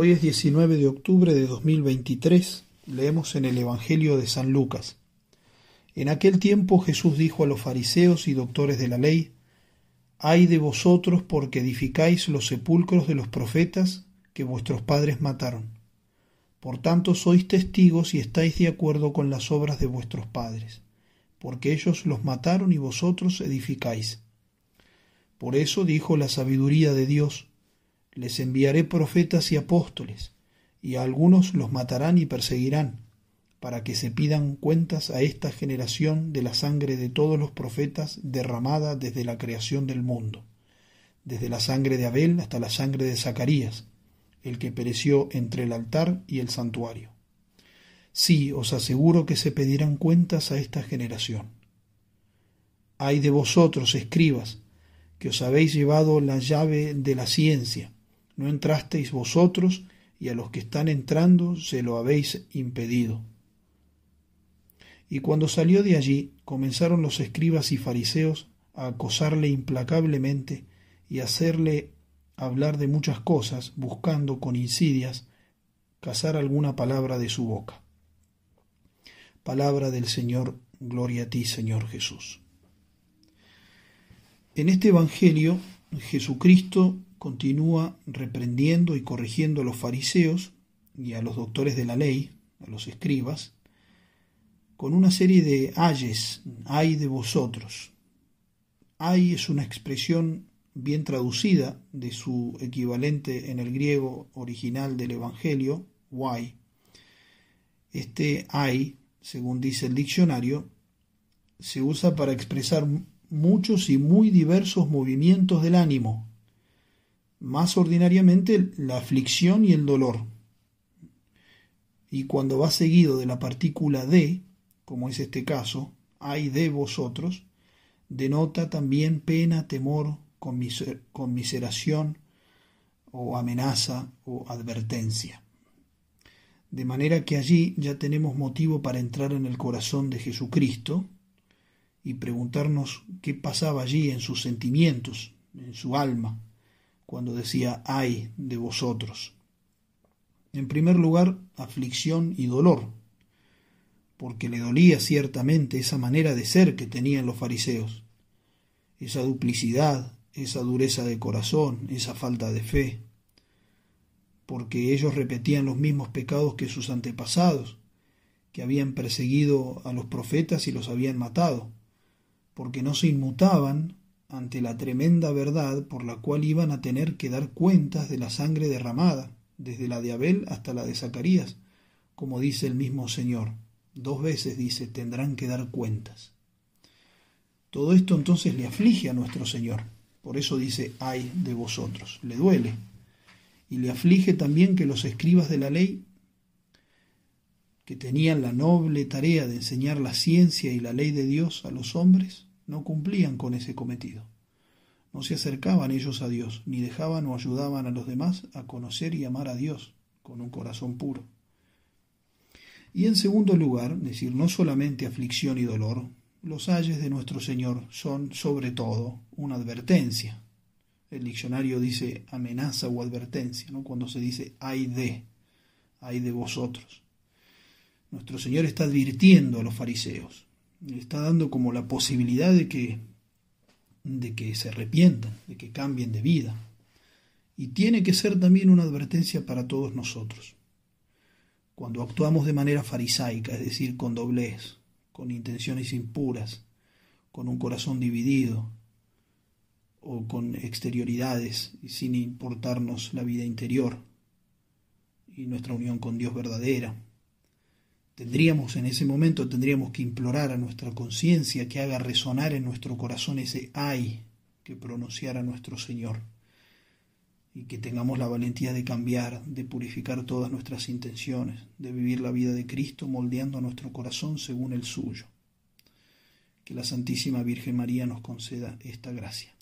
Hoy es 19 de octubre de 2023. Leemos en el Evangelio de San Lucas. En aquel tiempo Jesús dijo a los fariseos y doctores de la ley, Ay de vosotros porque edificáis los sepulcros de los profetas que vuestros padres mataron. Por tanto sois testigos y estáis de acuerdo con las obras de vuestros padres, porque ellos los mataron y vosotros edificáis. Por eso dijo la sabiduría de Dios, les enviaré profetas y apóstoles, y a algunos los matarán y perseguirán, para que se pidan cuentas a esta generación de la sangre de todos los profetas derramada desde la creación del mundo, desde la sangre de Abel hasta la sangre de Zacarías, el que pereció entre el altar y el santuario. Sí, os aseguro que se pedirán cuentas a esta generación. Ay de vosotros, escribas, que os habéis llevado la llave de la ciencia, no entrasteis vosotros, y a los que están entrando se lo habéis impedido. Y cuando salió de allí, comenzaron los escribas y fariseos a acosarle implacablemente y hacerle hablar de muchas cosas, buscando con insidias cazar alguna palabra de su boca. Palabra del Señor, gloria a ti, Señor Jesús. En este Evangelio, Jesucristo continúa reprendiendo y corrigiendo a los fariseos y a los doctores de la ley, a los escribas, con una serie de ayes, ay de vosotros. Ay es una expresión bien traducida de su equivalente en el griego original del Evangelio, why. Este ay, según dice el diccionario, se usa para expresar muchos y muy diversos movimientos del ánimo, más ordinariamente la aflicción y el dolor. Y cuando va seguido de la partícula de, como es este caso, hay de vosotros, denota también pena, temor, conmiseración o amenaza o advertencia. De manera que allí ya tenemos motivo para entrar en el corazón de Jesucristo y preguntarnos qué pasaba allí en sus sentimientos, en su alma, cuando decía ay de vosotros. En primer lugar, aflicción y dolor, porque le dolía ciertamente esa manera de ser que tenían los fariseos, esa duplicidad, esa dureza de corazón, esa falta de fe, porque ellos repetían los mismos pecados que sus antepasados, que habían perseguido a los profetas y los habían matado, porque no se inmutaban ante la tremenda verdad por la cual iban a tener que dar cuentas de la sangre derramada, desde la de Abel hasta la de Zacarías, como dice el mismo Señor. Dos veces dice, tendrán que dar cuentas. Todo esto entonces le aflige a nuestro Señor. Por eso dice, ay de vosotros. Le duele. Y le aflige también que los escribas de la ley, que tenían la noble tarea de enseñar la ciencia y la ley de Dios a los hombres, no cumplían con ese cometido. No se acercaban ellos a Dios, ni dejaban o ayudaban a los demás a conocer y amar a Dios con un corazón puro. Y en segundo lugar, decir, no solamente aflicción y dolor, los ayes de nuestro Señor son sobre todo una advertencia. El diccionario dice amenaza o advertencia, ¿no? cuando se dice ay de, ay de vosotros. Nuestro Señor está advirtiendo a los fariseos, está dando como la posibilidad de que, de que se arrepientan, de que cambien de vida. Y tiene que ser también una advertencia para todos nosotros. Cuando actuamos de manera farisaica, es decir, con doblez, con intenciones impuras, con un corazón dividido o con exterioridades y sin importarnos la vida interior y nuestra unión con Dios verdadera, Tendríamos en ese momento, tendríamos que implorar a nuestra conciencia que haga resonar en nuestro corazón ese ay que pronunciara nuestro Señor y que tengamos la valentía de cambiar, de purificar todas nuestras intenciones, de vivir la vida de Cristo moldeando nuestro corazón según el suyo. Que la Santísima Virgen María nos conceda esta gracia.